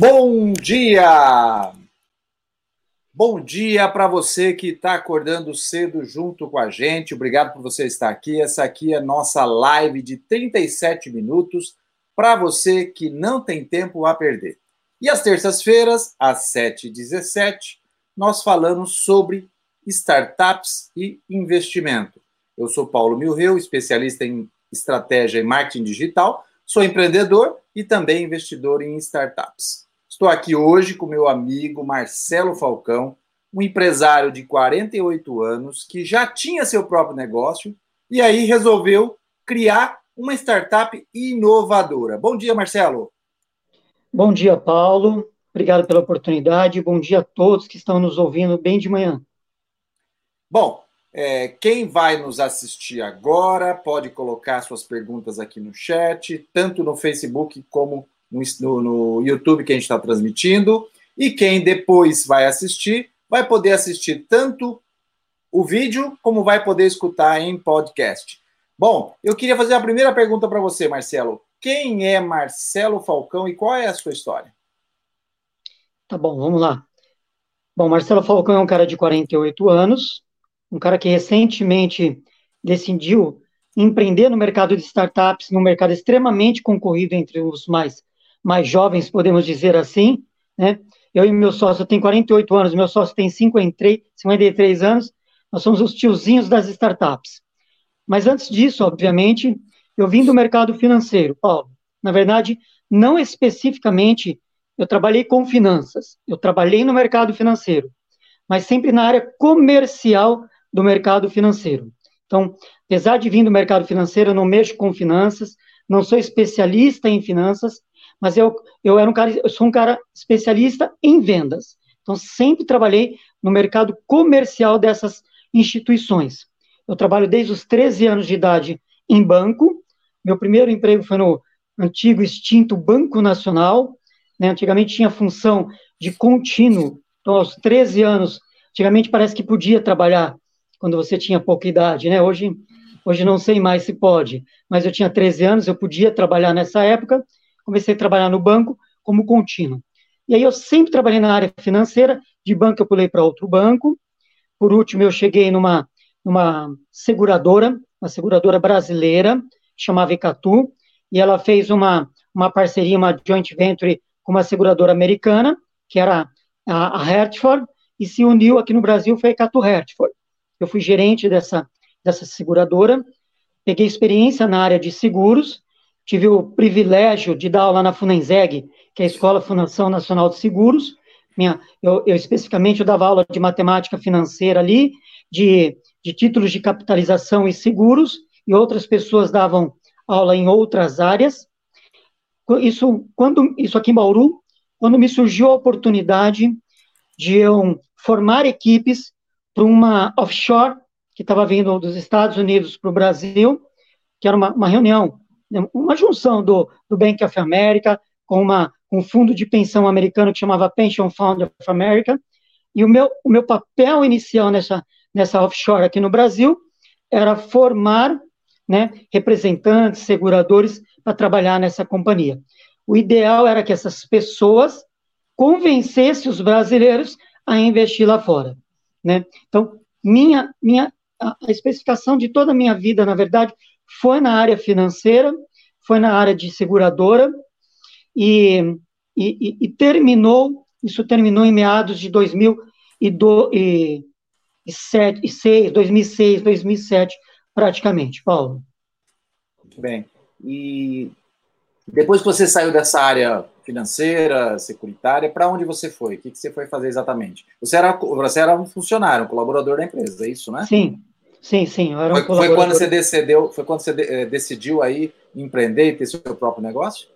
Bom dia! Bom dia para você que está acordando cedo junto com a gente. Obrigado por você estar aqui. Essa aqui é nossa live de 37 minutos para você que não tem tempo a perder. E às terças-feiras, às 7h17, nós falamos sobre startups e investimento. Eu sou Paulo Milreu, especialista em estratégia e marketing digital, sou empreendedor e também investidor em startups. Estou aqui hoje com meu amigo Marcelo Falcão, um empresário de 48 anos que já tinha seu próprio negócio e aí resolveu criar uma startup inovadora. Bom dia, Marcelo. Bom dia, Paulo. Obrigado pela oportunidade. Bom dia a todos que estão nos ouvindo bem de manhã. Bom, é, quem vai nos assistir agora pode colocar suas perguntas aqui no chat, tanto no Facebook como no, no YouTube que a gente está transmitindo. E quem depois vai assistir, vai poder assistir tanto o vídeo como vai poder escutar em podcast. Bom, eu queria fazer a primeira pergunta para você, Marcelo. Quem é Marcelo Falcão e qual é a sua história? Tá bom, vamos lá. Bom, Marcelo Falcão é um cara de 48 anos, um cara que recentemente decidiu empreender no mercado de startups, num mercado extremamente concorrido entre os mais mais jovens, podemos dizer assim, né? Eu e meu sócio, tenho 48 anos, meu sócio tem 53, 53 anos, nós somos os tiozinhos das startups. Mas antes disso, obviamente, eu vim do mercado financeiro, Paulo. Na verdade, não especificamente eu trabalhei com finanças, eu trabalhei no mercado financeiro, mas sempre na área comercial do mercado financeiro. Então, apesar de vir do mercado financeiro, eu não mexo com finanças, não sou especialista em finanças, mas eu, eu era um cara, eu sou um cara especialista em vendas. Então, sempre trabalhei no mercado comercial dessas instituições. Eu trabalho desde os 13 anos de idade em banco. Meu primeiro emprego foi no antigo extinto Banco Nacional. Né? Antigamente tinha função de contínuo. Então, aos 13 anos, antigamente parece que podia trabalhar quando você tinha pouca idade, né? Hoje, hoje não sei mais se pode, mas eu tinha 13 anos, eu podia trabalhar nessa época comecei a trabalhar no banco como contínuo. E aí eu sempre trabalhei na área financeira, de banco eu pulei para outro banco. Por último, eu cheguei numa, numa seguradora, uma seguradora brasileira, chamava Icatu, e ela fez uma, uma parceria, uma joint venture com uma seguradora americana, que era a, a Hertford, e se uniu aqui no Brasil, foi a Icatu Hertford. Eu fui gerente dessa, dessa seguradora, peguei experiência na área de seguros, tive o privilégio de dar aula na Funenseg, que é a Escola Fundação Nacional de Seguros. Minha, eu, eu, especificamente eu dava aula de matemática financeira ali, de, de títulos de capitalização e seguros, e outras pessoas davam aula em outras áreas. Isso, quando, isso aqui em Bauru, quando me surgiu a oportunidade de eu formar equipes para uma offshore que estava vindo dos Estados Unidos para o Brasil, que era uma, uma reunião uma junção do, do Bank of America com uma, um fundo de pensão americano que chamava Pension Fund of America, e o meu, o meu papel inicial nessa, nessa offshore aqui no Brasil era formar né, representantes, seguradores para trabalhar nessa companhia. O ideal era que essas pessoas convencessem os brasileiros a investir lá fora. Né? Então, minha, minha, a, especificação de toda a minha vida, na verdade, foi na área financeira, foi na área de seguradora, e, e, e terminou, isso terminou em meados de 2006, 2006, 2007, praticamente, Paulo. Muito bem. E depois que você saiu dessa área financeira, securitária, para onde você foi? O que, que você foi fazer exatamente? Você era, você era um funcionário, um colaborador da empresa, é isso, né? Sim, Sim, sim. Eu era um foi, foi, quando você decidiu, foi quando você de, eh, decidiu aí empreender e ter seu próprio negócio?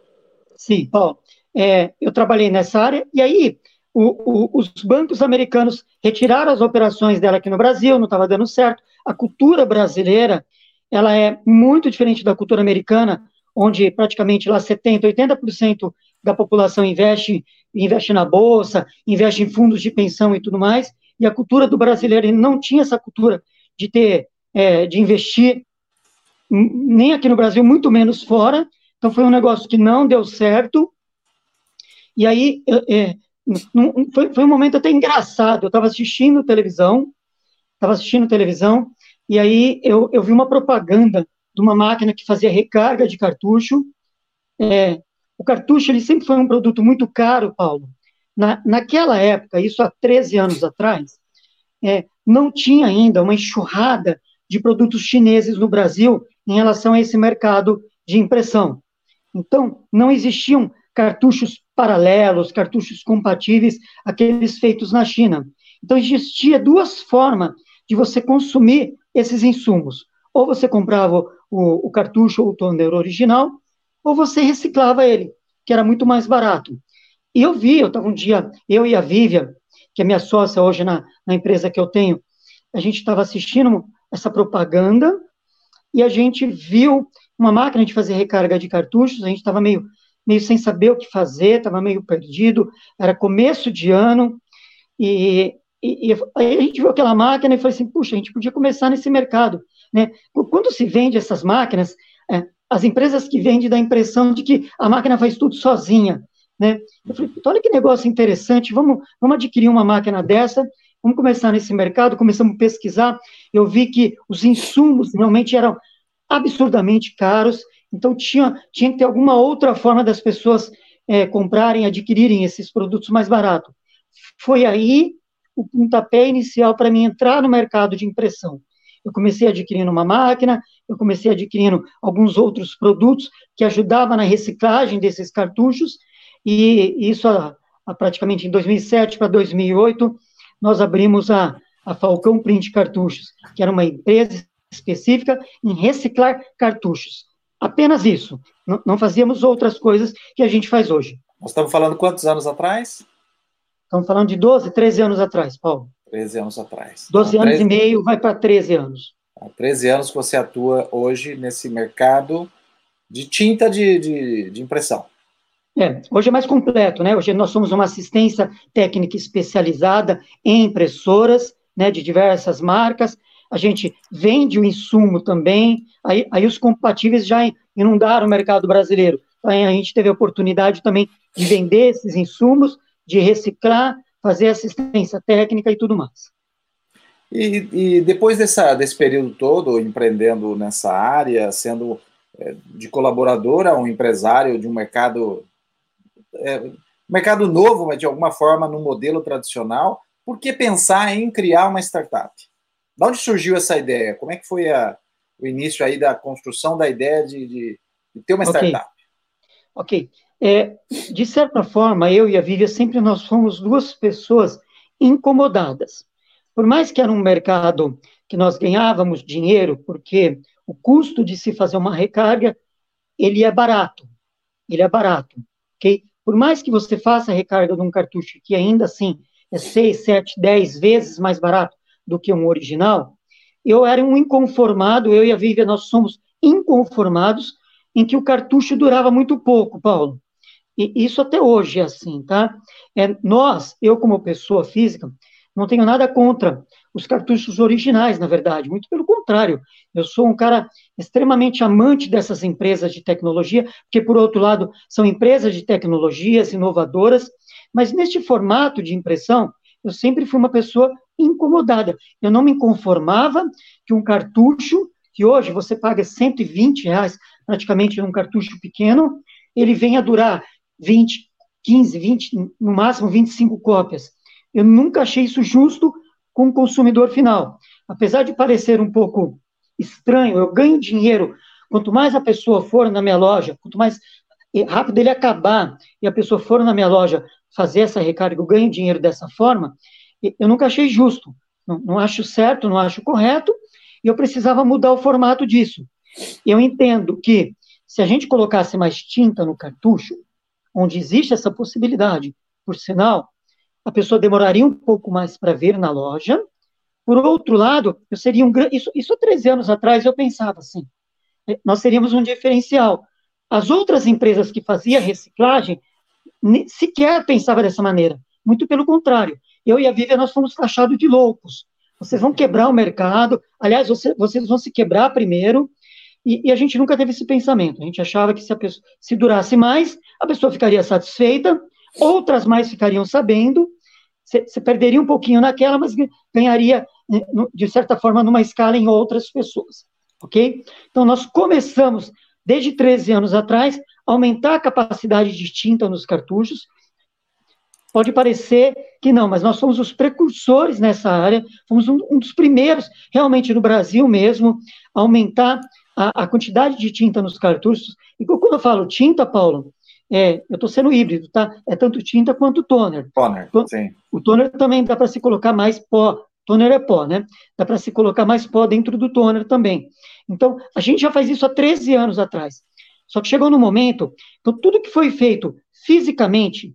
Sim, Paulo. É, eu trabalhei nessa área e aí o, o, os bancos americanos retiraram as operações dela aqui no Brasil, não estava dando certo. A cultura brasileira ela é muito diferente da cultura americana, onde praticamente lá 70, 80% da população investe, investe na bolsa, investe em fundos de pensão e tudo mais. E a cultura do brasileiro não tinha essa cultura de ter, é, de investir, nem aqui no Brasil, muito menos fora. Então foi um negócio que não deu certo. E aí, é, foi, foi um momento até engraçado. Eu estava assistindo televisão, estava assistindo televisão, e aí eu, eu vi uma propaganda de uma máquina que fazia recarga de cartucho. É, o cartucho ele sempre foi um produto muito caro, Paulo. Na, naquela época, isso há 13 anos atrás, é, não tinha ainda uma enxurrada de produtos chineses no Brasil em relação a esse mercado de impressão. Então, não existiam cartuchos paralelos, cartuchos compatíveis àqueles feitos na China. Então, existia duas formas de você consumir esses insumos. Ou você comprava o, o cartucho ou o toner original, ou você reciclava ele, que era muito mais barato. E eu vi, eu estava um dia, eu e a Vivian, que é minha sócia hoje na, na empresa que eu tenho, a gente estava assistindo essa propaganda e a gente viu uma máquina de fazer recarga de cartuchos, a gente estava meio, meio sem saber o que fazer, estava meio perdido, era começo de ano, e, e, e, aí a gente viu aquela máquina e falou assim, puxa, a gente podia começar nesse mercado, né? Quando se vende essas máquinas, é, as empresas que vendem dá a impressão de que a máquina faz tudo sozinha, né? Eu falei, olha que negócio interessante, vamos, vamos adquirir uma máquina dessa, vamos começar nesse mercado, começamos a pesquisar, eu vi que os insumos realmente eram absurdamente caros, então tinha, tinha que ter alguma outra forma das pessoas é, comprarem, adquirirem esses produtos mais baratos. Foi aí o pontapé inicial para mim entrar no mercado de impressão. Eu comecei adquirindo uma máquina, eu comecei adquirindo alguns outros produtos que ajudavam na reciclagem desses cartuchos, e isso a, a praticamente em 2007 para 2008, nós abrimos a, a Falcão Print Cartuchos, que era uma empresa específica em reciclar cartuchos. Apenas isso. Não, não fazíamos outras coisas que a gente faz hoje. Nós estamos falando quantos anos atrás? Estamos falando de 12, 13 anos atrás, Paulo. 13 anos atrás. 12 então, anos 13... e meio, vai para 13 anos. Há 13 anos que você atua hoje nesse mercado de tinta de, de, de impressão. É, hoje é mais completo, né? Hoje nós somos uma assistência técnica especializada em impressoras, né, de diversas marcas. A gente vende o insumo também. Aí, aí os compatíveis já inundaram o mercado brasileiro. Aí a gente teve a oportunidade também de vender esses insumos, de reciclar, fazer assistência técnica e tudo mais. E, e depois dessa, desse período todo empreendendo nessa área, sendo é, de colaborador a um empresário de um mercado é, mercado novo, mas de alguma forma no modelo tradicional, por que pensar em criar uma startup? De onde surgiu essa ideia? Como é que foi a, o início aí da construção da ideia de, de, de ter uma startup? Ok. É, de certa forma, eu e a Vivian sempre nós fomos duas pessoas incomodadas. Por mais que era um mercado que nós ganhávamos dinheiro, porque o custo de se fazer uma recarga, ele é barato. Ele é barato, ok? Por mais que você faça a recarga de um cartucho que ainda assim é 6, 7, 10 vezes mais barato do que um original, eu era um inconformado, eu e a Vivian, nós somos inconformados em que o cartucho durava muito pouco, Paulo. E isso até hoje é assim, tá? É, nós, eu como pessoa física, não tenho nada contra os cartuchos originais, na verdade, muito pelo contrário. Eu sou um cara extremamente amante dessas empresas de tecnologia, porque, por outro lado, são empresas de tecnologias inovadoras, mas neste formato de impressão, eu sempre fui uma pessoa incomodada. Eu não me conformava que um cartucho, que hoje você paga 120 reais praticamente num cartucho pequeno, ele venha durar 20, 15, 20, no máximo 25 cópias. Eu nunca achei isso justo com o consumidor final. Apesar de parecer um pouco estranho, eu ganho dinheiro. Quanto mais a pessoa for na minha loja, quanto mais rápido ele acabar e a pessoa for na minha loja fazer essa recarga, eu ganho dinheiro dessa forma, eu nunca achei justo. Não, não acho certo, não acho correto, e eu precisava mudar o formato disso. Eu entendo que se a gente colocasse mais tinta no cartucho, onde existe essa possibilidade, por sinal, a pessoa demoraria um pouco mais para ver na loja. Por outro lado, eu seria um isso, isso há 13 anos atrás eu pensava assim, é, nós seríamos um diferencial. As outras empresas que faziam reciclagem sequer pensavam dessa maneira. Muito pelo contrário. Eu e a Vivian, nós fomos taxados de loucos. Vocês vão quebrar o mercado. Aliás, você, vocês vão se quebrar primeiro. E, e, a gente nunca teve esse pensamento. A gente achava que se, pessoa, se durasse mais, a pessoa ficaria satisfeita, outras mais ficariam sabendo, você perderia um pouquinho naquela, mas ganharia, né, de certa forma, numa escala em outras pessoas, ok? Então, nós começamos, desde 13 anos atrás, a aumentar a capacidade de tinta nos cartuchos, Pode parecer que não, mas nós fomos os precursores nessa área, fomos um, um dos primeiros, realmente no Brasil mesmo, a aumentar a, a, quantidade de tinta nos cartuchos. E quando eu falo tinta, Paulo, é, eu estou sendo híbrido, tá? É tanto tinta quanto toner. Toner, sim. O toner também dá para se colocar mais pó. Toner é pó, né? Dá para se colocar mais pó dentro do toner também. Então, a gente já faz isso há 13 anos atrás. Só que chegou no momento, então tudo que foi feito fisicamente,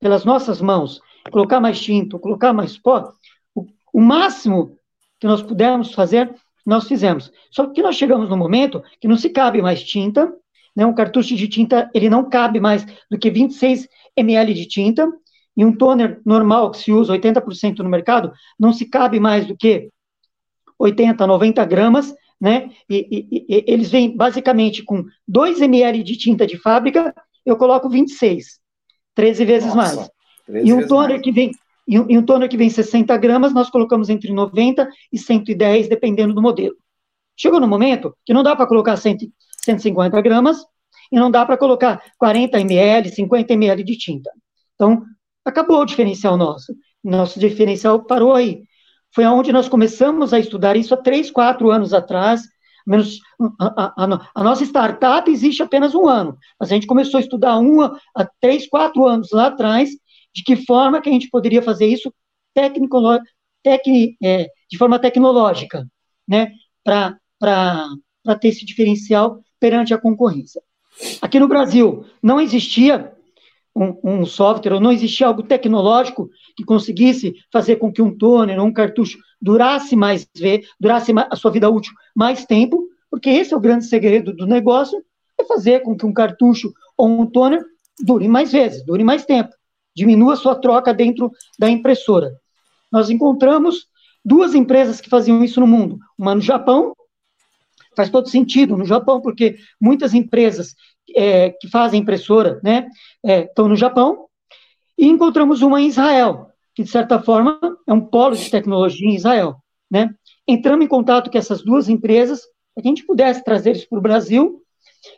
pelas nossas mãos, colocar mais tinta, colocar mais pó, o, o máximo que nós pudermos fazer, nós fizemos. Só que nós chegamos no momento que não se cabe mais tinta, né? um cartucho de tinta, ele não cabe mais do que 26 ml de tinta, e um toner normal que se usa 80% no mercado, não se cabe mais do que 80, 90 gramas, né? E, e, e, eles vêm basicamente com 2 ml de tinta de fábrica, eu coloco 26. 13 vezes Nossa, mais. 13 e um toner mais. que vem e um, e um toner que vem 60 gramas, nós colocamos entre 90 e 110, dependendo do modelo. Chegou no momento que não dá para colocar 100, 150 gramas e não dá para colocar 40 ml, 50 ml de tinta. Então, acabou o diferencial nosso. Nosso diferencial parou aí. Foi aonde nós começamos a estudar isso há 3, 4 anos atrás, menos a, a, a, nossa startup existe apenas um ano, mas a gente começou a estudar um a três, quatro anos lá atrás, de que forma que a gente poderia fazer isso técnico, é, de forma tecnológica, né, para ter esse diferencial perante a concorrência. Aqui no Brasil não existia um, um, software, ou não existia algo tecnológico que conseguisse fazer com que um toner ou um cartucho durasse mais, durasse a sua vida útil mais tempo, porque esse é o grande segredo do negócio, é fazer com que um cartucho ou um toner dure mais vezes, dure mais tempo, diminua sua troca dentro da impressora. Nós encontramos duas empresas que faziam isso no mundo, uma no Japão, faz todo sentido no Japão, porque muitas empresas é, que fazem impressora, né, é, estão no Japão, e encontramos uma em Israel, que de certa forma é um polo de tecnologia em Israel, né? Entramos em contato com essas duas empresas, para que a gente pudesse trazer isso para o Brasil,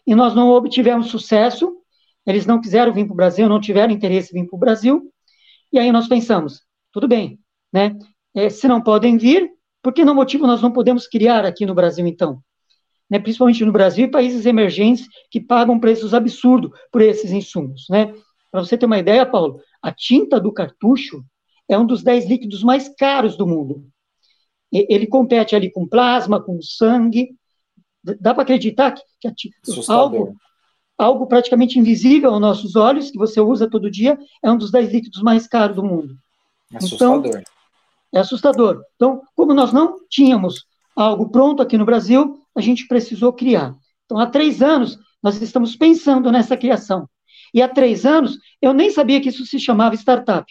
e nós não obtivemos sucesso, eles não quiseram vir para o Brasil, não tiveram interesse em vir para o Brasil, e aí nós pensamos, tudo bem, né? É, se não podem vir, por que não motivo nós não podemos criar aqui no Brasil, então? Né, principalmente no Brasil e países emergentes que pagam preços absurdos por esses insumos. Né? Para você ter uma ideia, Paulo, a tinta do cartucho é um dos 10 líquidos mais caros do mundo. Ele compete ali com plasma, com sangue. Dá para acreditar que, que algo, algo praticamente invisível aos nossos olhos, que você usa todo dia, é um dos 10 líquidos mais caros do mundo. Assustador. Então, é assustador. Então, como nós não tínhamos algo pronto aqui no Brasil, a gente precisou criar. Então, há três anos, nós estamos pensando nessa criação. E há três anos, eu nem sabia que isso se chamava startup.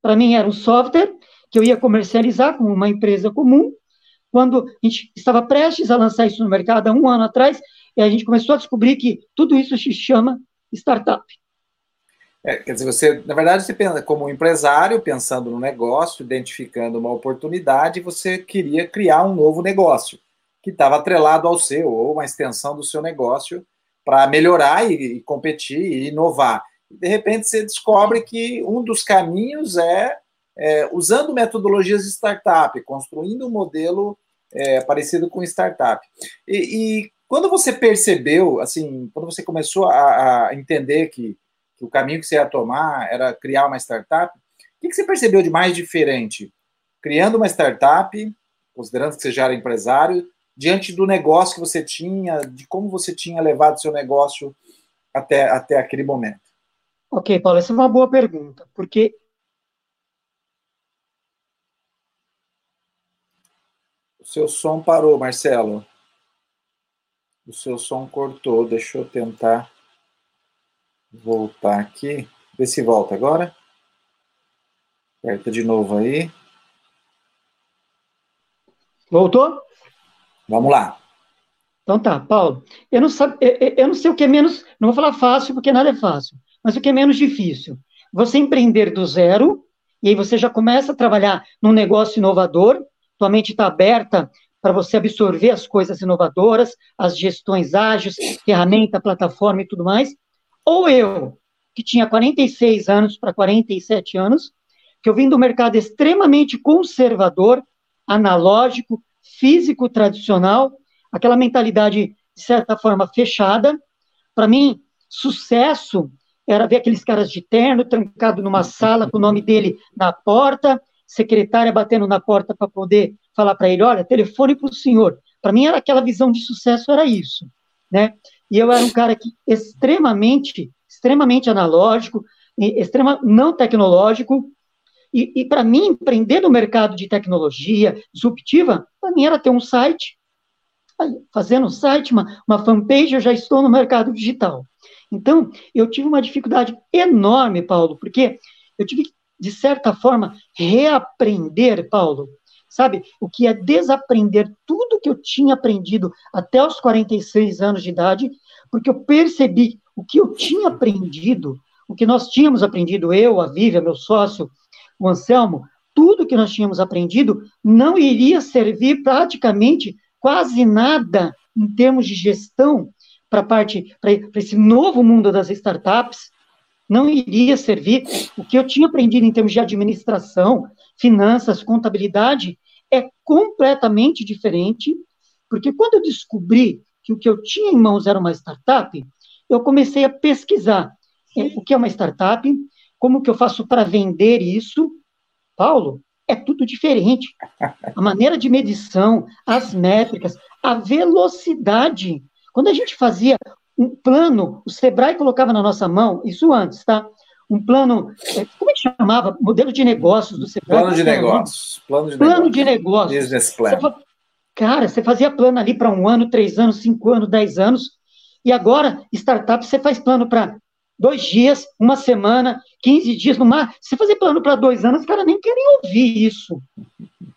Para mim, era um software que eu ia comercializar com uma empresa comum. Quando a gente estava prestes a lançar isso no mercado, há um ano atrás, e a gente começou a descobrir que tudo isso se chama startup. É, quer dizer, você, na verdade, você pensa como empresário, pensando no negócio, identificando uma oportunidade, você queria criar um novo negócio que estava atrelado ao seu, ou uma extensão do seu negócio, para melhorar e, competir e inovar. de repente, você descobre que um dos caminhos é, é usando metodologias de startup, construindo um modelo é, parecido com startup. E, e, quando você percebeu, assim, quando você começou a, a entender que que o caminho que você ia tomar era criar uma startup. O que, você percebeu de mais diferente? Criando uma startup, considerando que você já era empresário, diante do negócio que você tinha, de como você tinha levado seu negócio até, até aquele momento? Ok, Paulo, essa é uma boa pergunta, porque. O seu som parou, Marcelo. O seu som cortou, deixa eu tentar voltar aqui. Vê se volta agora. Aperta de novo aí. Voltou? Vamos lá. Então tá, Paulo. Eu não, sabe, eu, eu não sei o que é menos. Não vou falar fácil, porque nada é fácil. Mas o que é menos difícil? você empreender do zero, e aí você já começa a trabalhar num negócio inovador, tua mente está aberta para você absorver as coisas inovadoras, as gestões ágeis, ferramenta, plataforma e tudo mais. Ou eu, que tinha 46 anos para 47 anos, que eu vim do mercado extremamente conservador, analógico, físico tradicional, aquela mentalidade, de certa forma, fechada. Para mim, sucesso era ver aqueles caras de terno trancado numa sala com o nome dele na porta, secretária batendo na porta para poder falar para ele, olha, telefone para o senhor. Para mim era aquela visão de sucesso era isso, né? E eu era um cara que extremamente, extremamente analógico, extrema não tecnológico. E, e para mim empreender no mercado de tecnologia disruptiva, para mim era ter um site, fazendo um site, uma, uma fanpage, eu já estou no mercado digital. Então, eu tive uma dificuldade enorme, Paulo, porque eu tive que, de certa forma, reaprender, Paulo, sabe? O que é desaprender tudo que eu tinha aprendido até os 46 anos de idade, porque eu percebi o que eu tinha aprendido, o que nós tínhamos aprendido, eu, a Vívia, meu sócio, o Anselmo, tudo que nós tínhamos aprendido não iria servir praticamente quase nada em termos de gestão para parte para esse novo mundo das startups não iria servir. O que eu tinha aprendido em termos de administração, finanças, contabilidade é completamente diferente, porque quando eu descobri que o que eu tinha em mãos era uma startup, eu comecei a pesquisar é, o que é uma startup, como que eu faço para vender isso. Paulo, é tudo diferente. A maneira de medição, as métricas, a velocidade quando a gente fazia um plano, o Sebrae colocava na nossa mão, isso antes, tá? Um plano, é, como é que chamava? Modelo de negócios do Sebrae. Plano de negócios. Plano de plano negócios. De negócios. Business plan. Você, cara, você fazia plano ali para um ano, três anos, cinco anos, dez anos, e agora, startup, você faz plano para dois dias, uma semana, 15 dias no mar. Se fazer plano para dois anos, os caras nem querem ouvir isso.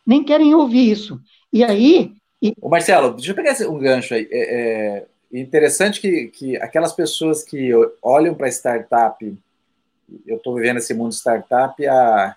Nem querem ouvir isso. E aí, e... Ô Marcelo, deixa eu pegar um gancho aí. É, é interessante que, que aquelas pessoas que olham para startup, eu estou vivendo esse mundo startup há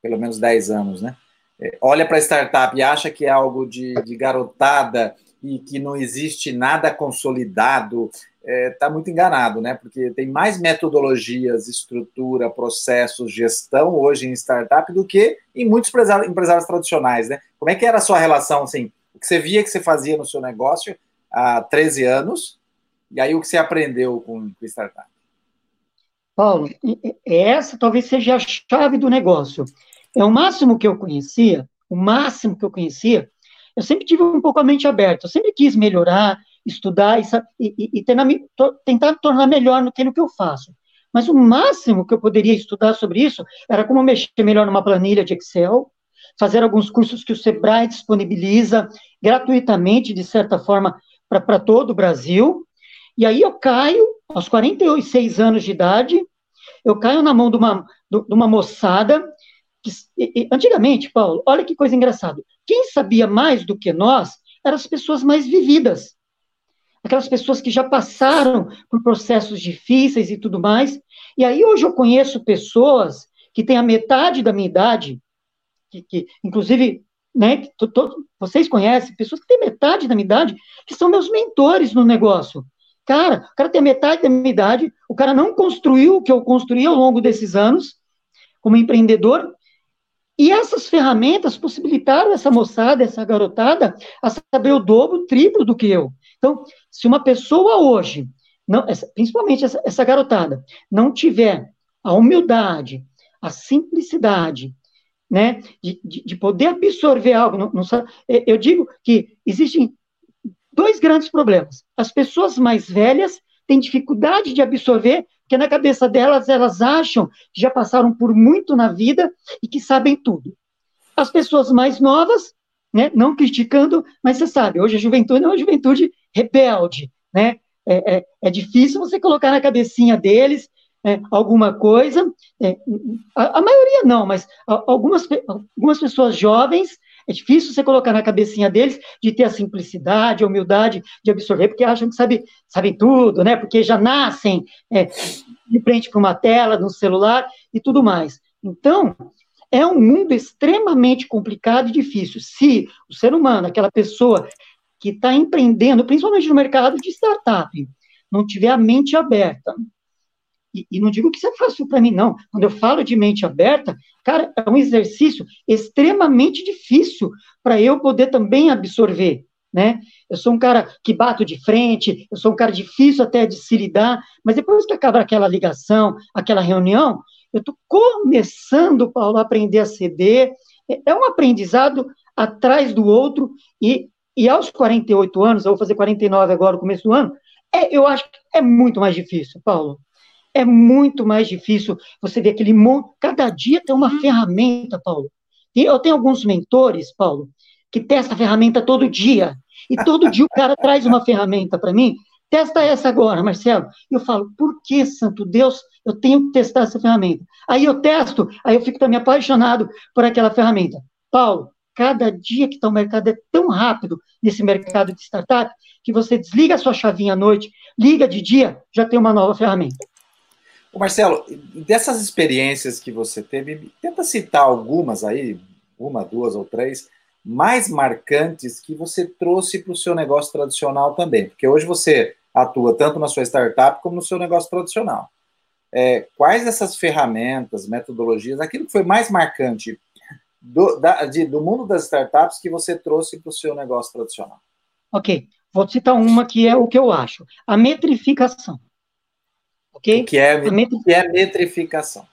pelo menos 10 anos, né? É, olha para startup e acha que é algo de, de garotada e que não existe nada consolidado, está é, tá muito enganado, né? Porque tem mais metodologias, estrutura, processos, gestão hoje em startup do que em muitos empresários, empresários tradicionais, né? Como é que era a sua relação, assim, o que você via que você fazia no seu negócio há 13 anos, e aí o que você aprendeu com, com startup? Paulo, essa talvez seja a chave do negócio. É o máximo que eu conhecia, o máximo que eu conhecia, eu sempre tive um pouco a mente aberta, eu sempre quis melhorar, estudar e, e, e tentar, tentar tornar melhor no que, no que eu faço. Mas o máximo que eu poderia estudar sobre isso era como mexer melhor numa planilha de Excel, fazer alguns cursos que o Sebrae disponibiliza gratuitamente, de certa forma, para todo o Brasil. E aí eu caio, aos 46 anos de idade, eu caio na mão de uma, de uma moçada antigamente, Paulo, olha que coisa engraçada. Quem sabia mais do que nós eram as pessoas mais vividas aquelas pessoas que já passaram por processos difíceis e tudo mais. E aí hoje eu conheço pessoas que têm a metade da minha idade, que, que inclusive, né, que to, to, vocês conhecem, pessoas que têm metade da minha idade, que são meus mentores no negócio. Cara, o cara tem metade da minha idade, o cara não construiu o que eu construí ao longo desses anos, como empreendedor, e essas ferramentas possibilitaram essa moçada, essa garotada, a saber o dobro, o triplo do que eu. Então, se uma pessoa hoje, não, principalmente essa, essa garotada, não tiver a humildade, a simplicidade, né, de, de, de poder absorver algo, não, não, eu digo que existem dois grandes problemas. As pessoas mais velhas têm dificuldade de absorver, porque na cabeça delas elas acham que já passaram por muito na vida e que sabem tudo. As pessoas mais novas, né, não criticando, mas você sabe, hoje a juventude é uma juventude rebelde, né? É, é, é difícil você colocar na cabecinha deles é, alguma coisa. É, a, a, maioria não, mas algumas, algumas pessoas jovens É difícil você colocar na cabecinha deles de ter a simplicidade, a humildade de absorver, porque acham que sabe, sabem tudo, né? Porque já nascem é, de frente para uma tela, no celular e tudo mais. Então, é um mundo extremamente complicado e difícil. Se o ser humano, aquela pessoa que está empreendendo, principalmente no mercado de startup, não tiver a mente aberta, e, e não digo que isso é fácil para mim, não. Quando eu falo de mente aberta, cara, é um exercício extremamente difícil para eu poder também absorver. Né? Eu sou um cara que bato de frente, eu sou um cara difícil até de se lidar, mas depois que acaba aquela ligação, aquela reunião, eu estou começando, Paulo, a aprender a ceder. É, é um aprendizado atrás do outro, e, e aos 48 anos, eu vou fazer 49 agora, no começo do ano, é, eu acho que é muito mais difícil, Paulo é muito mais difícil você ver aquele monte. Cada dia tem uma uhum. ferramenta, Paulo. E eu tenho alguns mentores, Paulo, que testam a ferramenta todo dia. E todo dia o cara traz uma ferramenta para mim. Testa essa agora, Marcelo. E eu falo, por que, santo Deus, eu tenho que testar essa ferramenta? Aí eu testo, aí eu fico também apaixonado por aquela ferramenta. Paulo, cada dia que está o mercado é tão rápido nesse mercado de startup que você desliga a sua chavinha à noite, liga de dia, já tem uma nova ferramenta. Ô Marcelo, dessas experiências que você teve, tenta citar algumas aí, uma, duas ou três, mais marcantes que você trouxe para o seu negócio tradicional também. Porque hoje você atua tanto na sua startup como no seu negócio tradicional. É, quais dessas ferramentas, metodologias, aquilo que foi mais marcante do, da, de, do mundo das startups que você trouxe para o seu negócio tradicional? Ok, vou citar uma que é o que eu acho: a metrificação. O que é, metri... que é metrificação?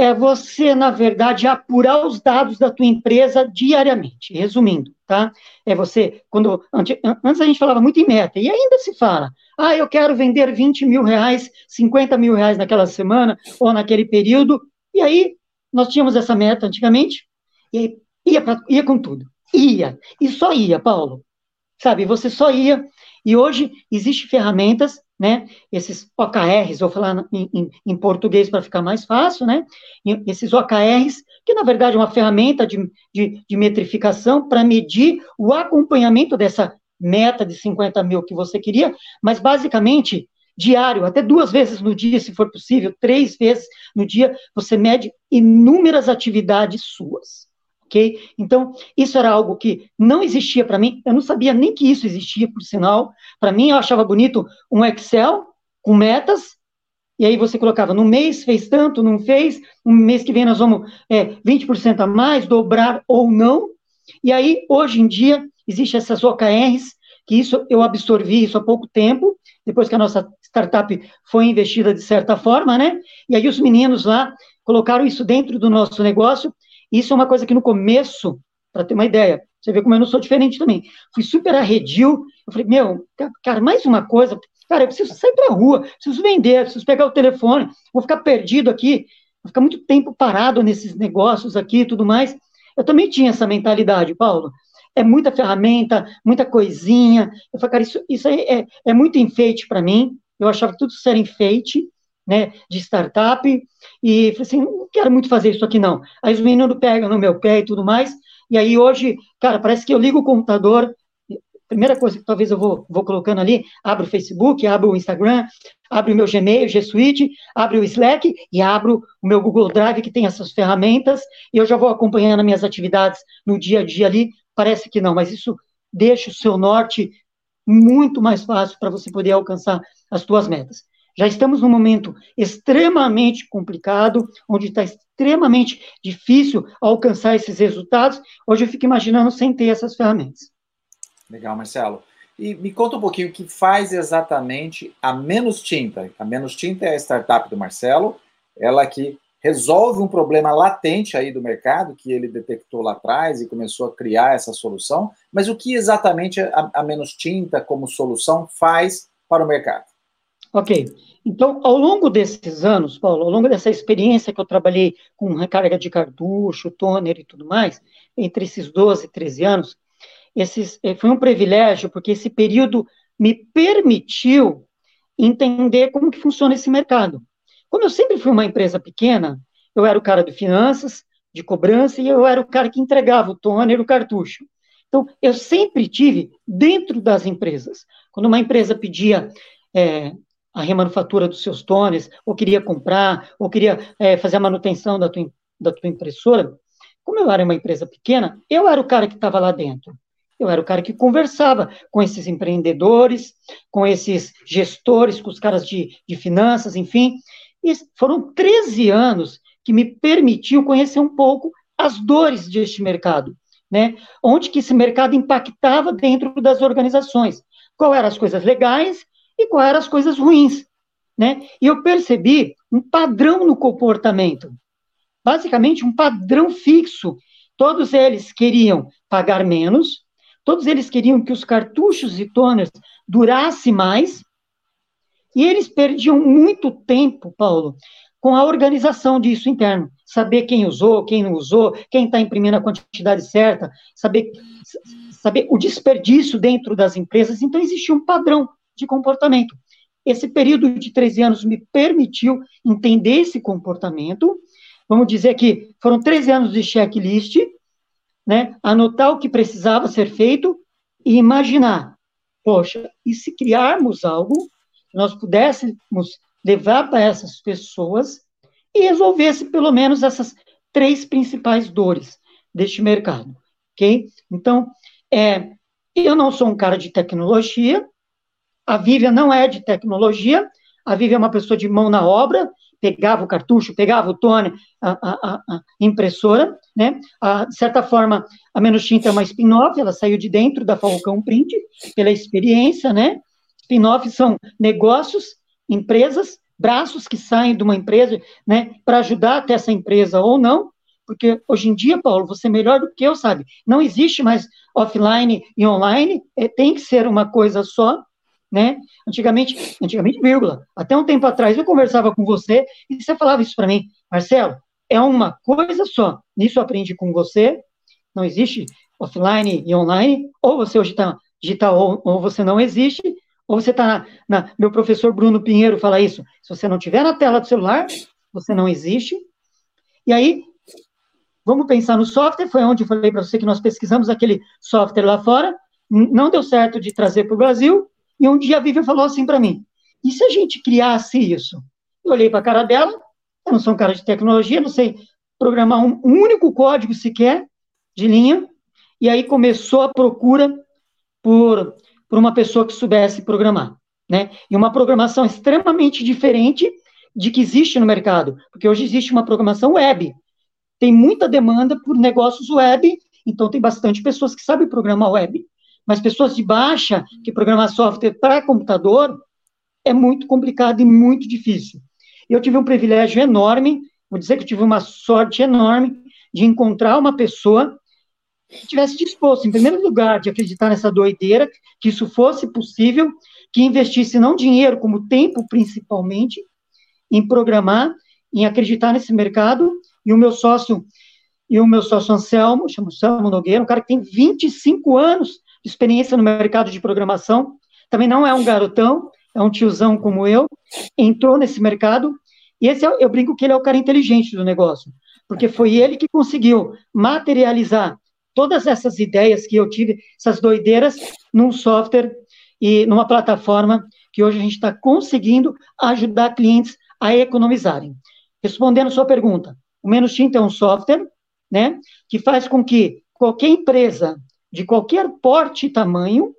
É você, na verdade, apurar os dados da tua empresa diariamente, resumindo, tá? É você, quando, antes, antes a gente falava muito em meta, e ainda se fala, ah, eu quero vender 20 mil reais, 50 mil reais naquela semana, ou naquele período, e aí nós tínhamos essa meta antigamente, e aí ia, pra, ia com tudo, ia, e só ia, Paulo, sabe, você só ia, e hoje existem ferramentas né? Esses OKRs, vou falar em, em, em português para ficar mais fácil, né? Esses OKRs, que na verdade é uma ferramenta de, de, de metrificação para medir o acompanhamento dessa meta de 50 mil que você queria, mas basicamente diário, até duas vezes no dia, se for possível, três vezes no dia, você mede inúmeras atividades suas ok? Então, isso era algo que não existia para mim, eu não sabia nem que isso existia, por sinal. Para mim, eu achava bonito um Excel com metas, e aí você colocava, no mês fez tanto, não fez, um mês que vem nós vamos é, 20% a mais, dobrar ou não. E aí, hoje em dia, existem essas OKRs, que isso eu absorvi isso há pouco tempo, depois que a nossa startup foi investida de certa forma, né? E aí os meninos lá colocaram isso dentro do nosso negócio, isso é uma coisa que no começo, para ter uma ideia, você vê como eu não sou diferente também. Fui super arredio. Eu falei, meu, cara, mais uma coisa. Cara, eu preciso sair para a rua, preciso vender, preciso pegar o telefone, vou ficar perdido aqui, vou ficar muito tempo parado nesses negócios aqui e tudo mais. Eu também tinha essa mentalidade, Paulo. É muita ferramenta, muita coisinha. Eu falei, cara, isso, isso é, é muito enfeite para mim. Eu achava que tudo isso era enfeite né, de startup, e falei assim, não quero muito fazer isso aqui não. Aí os meninos pegam no meu pé e tudo mais, e aí hoje, cara, parece que eu ligo o computador, primeira coisa que talvez eu vou, vou colocando ali, abro o Facebook, abro o Instagram, abro o meu Gmail, G Suite, abro o Slack e abro o meu Google Drive, que tem essas ferramentas, e eu já vou acompanhando as minhas atividades no dia a dia ali, parece que não, mas isso deixa o seu norte muito mais fácil para você poder alcançar as suas metas. Já estamos num momento extremamente complicado, onde está extremamente difícil alcançar esses resultados. Hoje eu fico imaginando sem ter essas ferramentas. Legal, Marcelo. E me conta um pouquinho o que faz exatamente a Menos Tinta. A Menos Tinta é a startup do Marcelo, ela que resolve um problema latente aí do mercado que ele detectou lá atrás e começou a criar essa solução. Mas o que exatamente a, a Menos Tinta como solução faz para o mercado? Ok. Então, ao longo desses anos, Paulo, ao longo dessa experiência que eu trabalhei com recarga de cartucho, toner e tudo mais, entre esses 12 e 13 anos, esses, eh, foi um privilégio, porque esse período me permitiu entender como que funciona esse mercado. Como eu sempre fui uma empresa pequena, eu era o cara de finanças, de cobrança e eu era o cara que entregava o toner, o cartucho. Então, eu sempre tive dentro das empresas. Quando uma empresa pedia é, a remanufatura dos seus tones, ou queria comprar, ou queria é, fazer a manutenção da tua, da tua impressora, como eu era uma empresa pequena, eu era o cara que estava lá dentro. Eu era o cara que conversava com esses empreendedores, com esses gestores, com os caras de, de finanças, enfim. E foram 13 anos que me permitiu conhecer um pouco as dores deste mercado, né? Onde que esse mercado impactava dentro das organizações. Qual eram as coisas legais e quais eram as coisas ruins, né? E eu percebi um padrão no comportamento. Basicamente, um padrão fixo. Todos eles queriam pagar menos, Todos eles queriam que os cartuchos e toners durassem mais, e eles perdiam muito tempo, Paulo, com a organização disso interno. Saber quem usou, quem não usou, quem está imprimindo a quantidade certa, saber, saber o desperdício dentro das empresas. Então, existia um padrão de comportamento. Esse período de 13 anos me permitiu entender esse comportamento. Vamos dizer que foram 13 anos de checklist, né, anotar o que precisava ser feito e imaginar, poxa, e se criarmos algo, nós pudéssemos levar para essas pessoas e resolvesse pelo menos essas três principais dores deste mercado, ok? Então, é, eu não sou um cara de tecnologia, a Vivian não é de tecnologia, a Vivian é uma pessoa de mão na obra, pegava o cartucho, pegava o tone, a, a, a impressora, né? A, de certa forma, a Menos Tinta é uma spin-off, ela saiu de dentro da Falcão Print, pela experiência, né? Spin-off são negócios, empresas, braços que saem de uma empresa, né, para ajudar até essa empresa ou não, porque hoje em dia, Paulo, você é melhor do que eu, sabe? Não existe mais offline e online, é, tem que ser uma coisa só, né? Antigamente, antigamente, vírgula. Até um tempo atrás eu conversava com você e você falava isso para mim, Marcelo, é uma coisa só. Nisso eu aprendi com você. Não existe offline e online. Ou você hoje está digital ou, ou, você não existe. Ou você está na, na, Meu professor Bruno Pinheiro fala isso. Se você não tiver na tela do celular, você não existe. E aí, vamos pensar no software. Foi onde eu falei para você que nós pesquisamos aquele software lá fora. Não deu certo de trazer para o Brasil. E um dia a Vivian falou assim para mim: e se a gente criasse isso? Eu olhei para a cara dela, eu não sou um cara de tecnologia, não sei programar um, único código sequer de linha, e aí começou a procura por, por uma pessoa que soubesse programar, né? E uma programação extremamente diferente de que existe no mercado, porque hoje existe uma programação web. Tem muita demanda por negócios web, então tem bastante pessoas que sabem programar web mas pessoas de baixa que programar software para computador é muito complicado e muito difícil. Eu tive um privilégio enorme, vou dizer que tive uma sorte enorme de encontrar uma pessoa que tivesse disposto, em primeiro lugar, de acreditar nessa doideira, que isso fosse possível, que investisse não dinheiro, como tempo principalmente, em programar, em acreditar nesse mercado, e o meu sócio, e o meu sócio Anselmo, chama Anselmo Nogueira, um cara que tem 25 anos experiência no mercado de programação, também não é um garotão, é um tiozão como eu, entrou nesse mercado, e esse é, eu brinco que ele é o cara inteligente do negócio, porque foi ele que conseguiu materializar todas essas ideias que eu tive, essas doideiras, num software e numa plataforma que hoje a gente está conseguindo ajudar clientes a economizarem. Respondendo sua pergunta, o Menos Tinta é um software, né, que faz com que qualquer empresa de qualquer porte e tamanho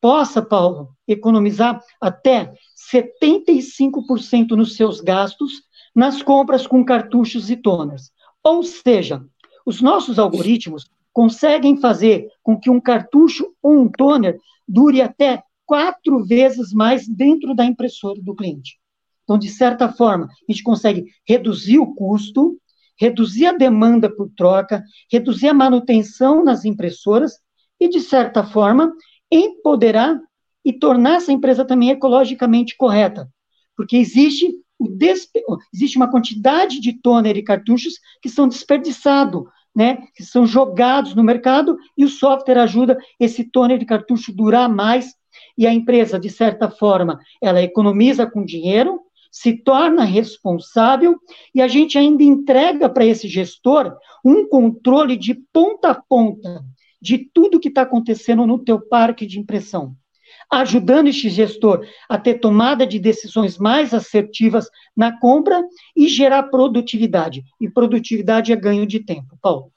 possa, Paulo, economizar até 75% nos seus gastos nas compras com cartuchos e toners. Ou seja, os nossos algoritmos conseguem fazer com que um cartucho ou um toner dure até quatro vezes mais dentro da impressora do cliente. Então, de certa forma, a gente consegue reduzir o custo, reduzir a demanda por troca, reduzir a manutenção nas impressoras e, de certa forma, empoderar e tornar essa empresa também ecologicamente correta. Porque existe, despe... existe uma quantidade de toner e cartuchos que são desperdiçados, né, que são jogados no mercado e o software ajuda esse toner de cartucho durar mais. E a empresa, de certa forma, ela economiza com dinheiro, se torna responsável e a gente ainda entrega para esse gestor um controle de ponta a ponta de tudo que está acontecendo no teu parque de impressão, ajudando este gestor a ter tomada de decisões mais assertivas na compra e gerar produtividade. E produtividade é ganho de tempo. Paulo.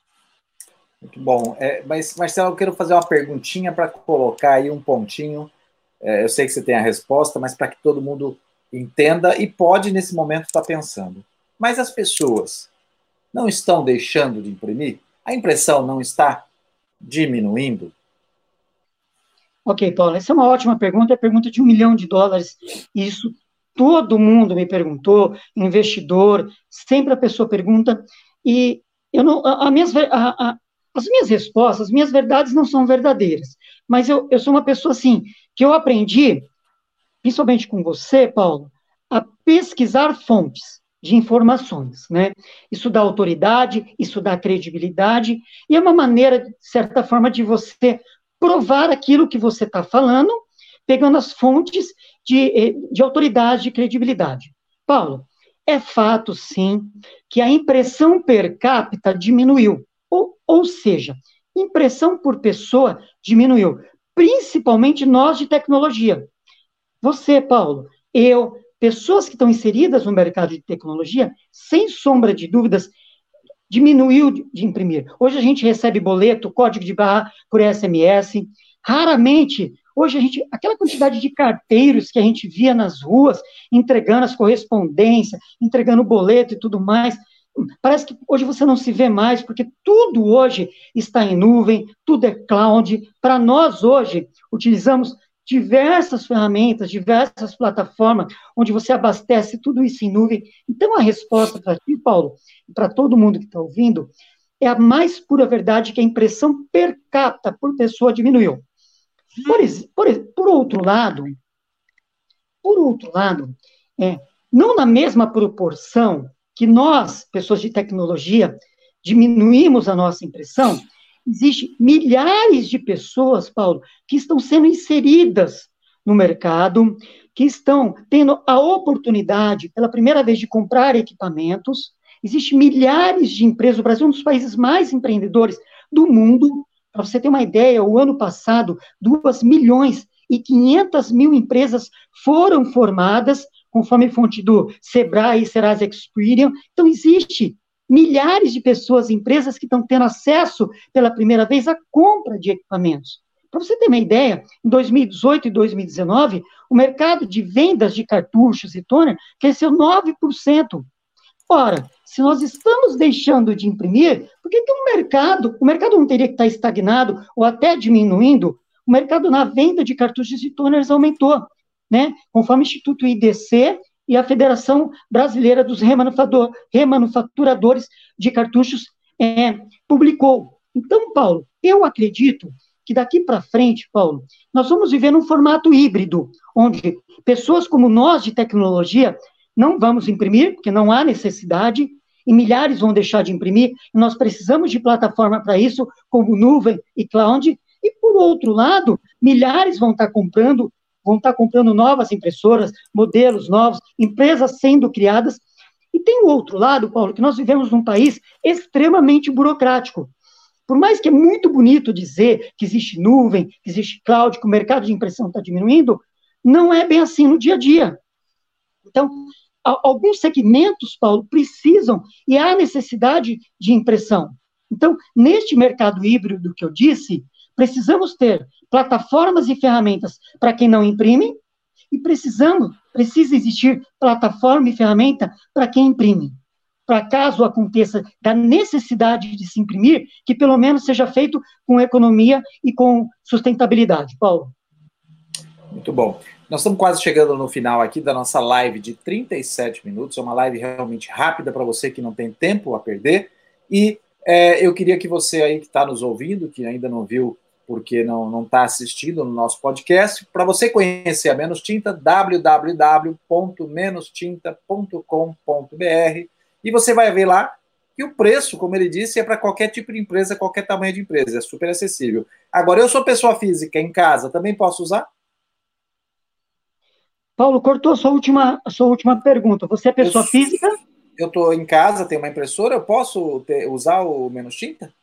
Muito bom. É, mas, Marcelo, eu quero fazer uma perguntinha para colocar aí um pontinho. É, eu sei que você tem a resposta, mas para que todo mundo entenda e pode, nesse momento, estar tá pensando. Mas as pessoas não estão deixando de imprimir? A impressão não está diminuindo? Ok, Paulo, essa é uma ótima pergunta, é pergunta de um milhão de dólares. Isso todo mundo me perguntou, investidor, sempre a pessoa pergunta, e eu não, a, a minhas, a, a, as minhas respostas, as minhas verdades não são verdadeiras, mas eu, eu sou uma pessoa assim, que eu aprendi, principalmente com você, Paulo, a pesquisar fontes de informações, né? Isso dá autoridade, isso dá credibilidade, e é uma maneira, de certa forma, de você provar aquilo que você está falando, pegando as fontes de, eh, de autoridade, de credibilidade. Paulo, é fato, sim, que a impressão per capita diminuiu. Ou, ou seja, impressão por pessoa diminuiu, principalmente nós de tecnologia. Você, Paulo, eu, pessoas que estão inseridas no mercado de tecnologia, sem sombra de dúvidas, diminuiu de, imprimir. Hoje a gente recebe boleto, código de barra por SMS. Raramente, hoje a gente, aquela quantidade de carteiros que a gente via nas ruas, entregando as correspondências, entregando boleto e tudo mais, parece que hoje você não se vê mais, porque tudo hoje está em nuvem, tudo é cloud. Para nós hoje, utilizamos diversas ferramentas, diversas plataformas, onde você abastece tudo isso em nuvem. Então, a resposta para ti, Paulo, para todo mundo que está ouvindo, é a mais pura verdade que a impressão per capita por pessoa diminuiu. Por, por, por outro lado, por outro lado, é, não na mesma proporção que nós, pessoas de tecnologia, diminuímos a nossa impressão, Existem milhares de pessoas, Paulo, que estão sendo inseridas no mercado, que estão tendo a oportunidade, pela primeira vez, de comprar equipamentos. Existem milhares de empresas. O Brasil é um dos países mais empreendedores do mundo. Para você ter uma ideia, o ano passado, 2 milhões e 500 mil empresas foram formadas, conforme fonte do Sebrae e Serasa Experian. Então, existe milhares de pessoas, empresas que estão tendo acesso pela primeira vez à compra de equipamentos. Para você ter uma ideia, em 2018 e 2019, o mercado de vendas de cartuchos e toner cresceu 9%. Ora, se nós estamos deixando de imprimir, por que, que o mercado, o mercado não teria que estar estagnado ou até diminuindo? O mercado na venda de cartuchos e toners aumentou, né? Conforme o Instituto IDC e a Federação Brasileira dos Remanufaturadores de Cartuchos é, publicou. Então, Paulo, eu acredito que daqui para frente, Paulo, nós vamos viver num formato híbrido, onde pessoas como nós de tecnologia não vamos imprimir, porque não há necessidade, e milhares vão deixar de imprimir, nós precisamos de plataforma para isso, como nuvem e cloud, e por outro lado, milhares vão estar comprando vão estar comprando novas impressoras, modelos novos, empresas sendo criadas. E tem o outro lado, Paulo, que nós vivemos num país extremamente burocrático. Por mais que é muito bonito dizer que existe nuvem, que existe cloud, que o mercado de impressão está diminuindo, não é bem assim no dia a dia. Então, alguns segmentos, Paulo, precisam e há necessidade de impressão. Então, neste mercado híbrido que eu disse, precisamos ter plataformas e ferramentas para quem não imprime, e precisamos, precisa existir plataforma e ferramenta para quem imprime. Para caso aconteça da necessidade de se imprimir, que pelo menos seja feito com economia e com sustentabilidade. Paulo. Muito bom. Nós estamos quase chegando no final aqui da nossa live de 37 minutos. É uma live realmente rápida para você que não tem tempo a perder. E é, eu queria que você aí que está nos ouvindo, que ainda não viu porque não está assistindo no nosso podcast. Para você conhecer a Menos Tinta, www.menostinta.com.br e você vai ver lá que o preço, como ele disse, é para qualquer tipo de empresa, qualquer tamanho de empresa, é super acessível. Agora, eu sou pessoa física em casa, também posso usar? Paulo, cortou a sua última, sua última pergunta. Você é pessoa eu, física? Eu estou em casa, tenho uma impressora, eu posso ter, usar o menos tinta?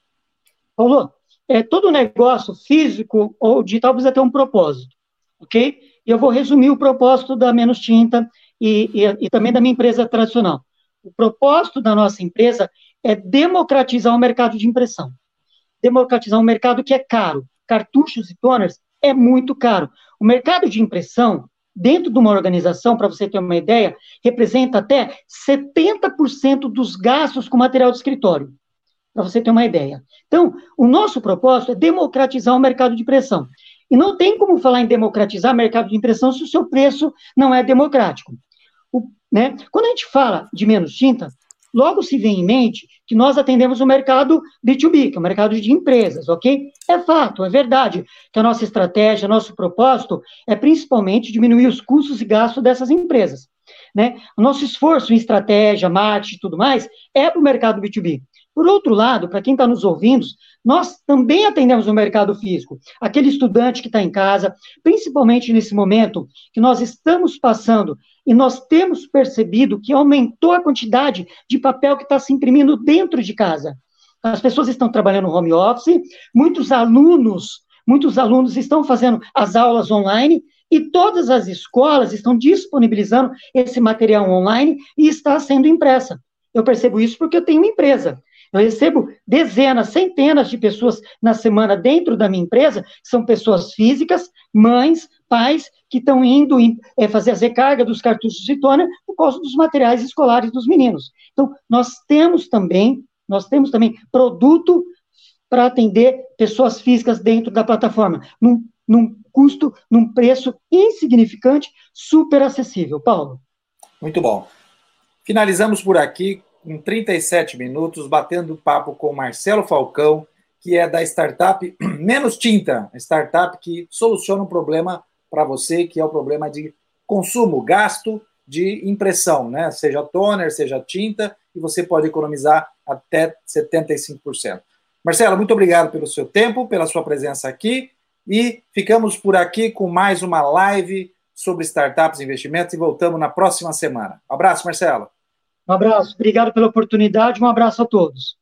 Paulo, é, todo negócio físico ou digital precisa ter um propósito, ok? E eu vou resumir o propósito da Menos Tinta e, e, e também da minha empresa tradicional. O propósito da nossa empresa é democratizar o mercado de impressão. Democratizar um mercado que é caro. Cartuchos e toners é muito caro. O mercado de impressão, dentro de uma organização, para você ter uma ideia, representa até 70% dos gastos com material de escritório. Para você ter uma ideia. Então, o nosso propósito é democratizar o mercado de impressão. E não tem como falar em democratizar o mercado de impressão se o seu preço não é democrático. O, né? Quando a gente fala de menos tinta, logo se vem em mente que nós atendemos o mercado B2B, que é o mercado de empresas, ok? É fato, é verdade que a nossa estratégia, nosso propósito é principalmente diminuir os custos e gastos dessas empresas. Né? O nosso esforço em estratégia, marketing e tudo mais é para o mercado B2B. Por outro lado, para quem está nos ouvindo, nós também atendemos o mercado físico, aquele estudante que está em casa, principalmente nesse momento que nós estamos passando e nós temos percebido que aumentou a quantidade de papel que está se imprimindo dentro de casa. As pessoas estão trabalhando no home office, muitos alunos, muitos alunos estão fazendo as aulas online e todas as escolas estão disponibilizando esse material online e está sendo impressa. Eu percebo isso porque eu tenho uma empresa. Eu recebo dezenas, centenas de pessoas na semana dentro da minha empresa, são pessoas físicas, mães, pais, que estão indo é, fazer as recargas dos cartuchos de tona por causa dos materiais escolares dos meninos. Então, nós temos também, nós temos também produto para atender pessoas físicas dentro da plataforma, num, num custo, num preço insignificante, super acessível. Paulo. Muito bom. Finalizamos por aqui em 37 minutos, batendo papo com Marcelo Falcão, que é da startup Menos Tinta, startup que soluciona um problema para você, que é o problema de consumo, gasto de impressão, né? Seja toner, seja tinta, e você pode economizar até 75%. Marcelo, muito obrigado pelo seu tempo, pela sua presença aqui, e ficamos por aqui com mais uma live sobre startups e investimentos e voltamos na próxima semana. Abraço, Marcelo. Um abraço, obrigado pela oportunidade, um abraço a todos.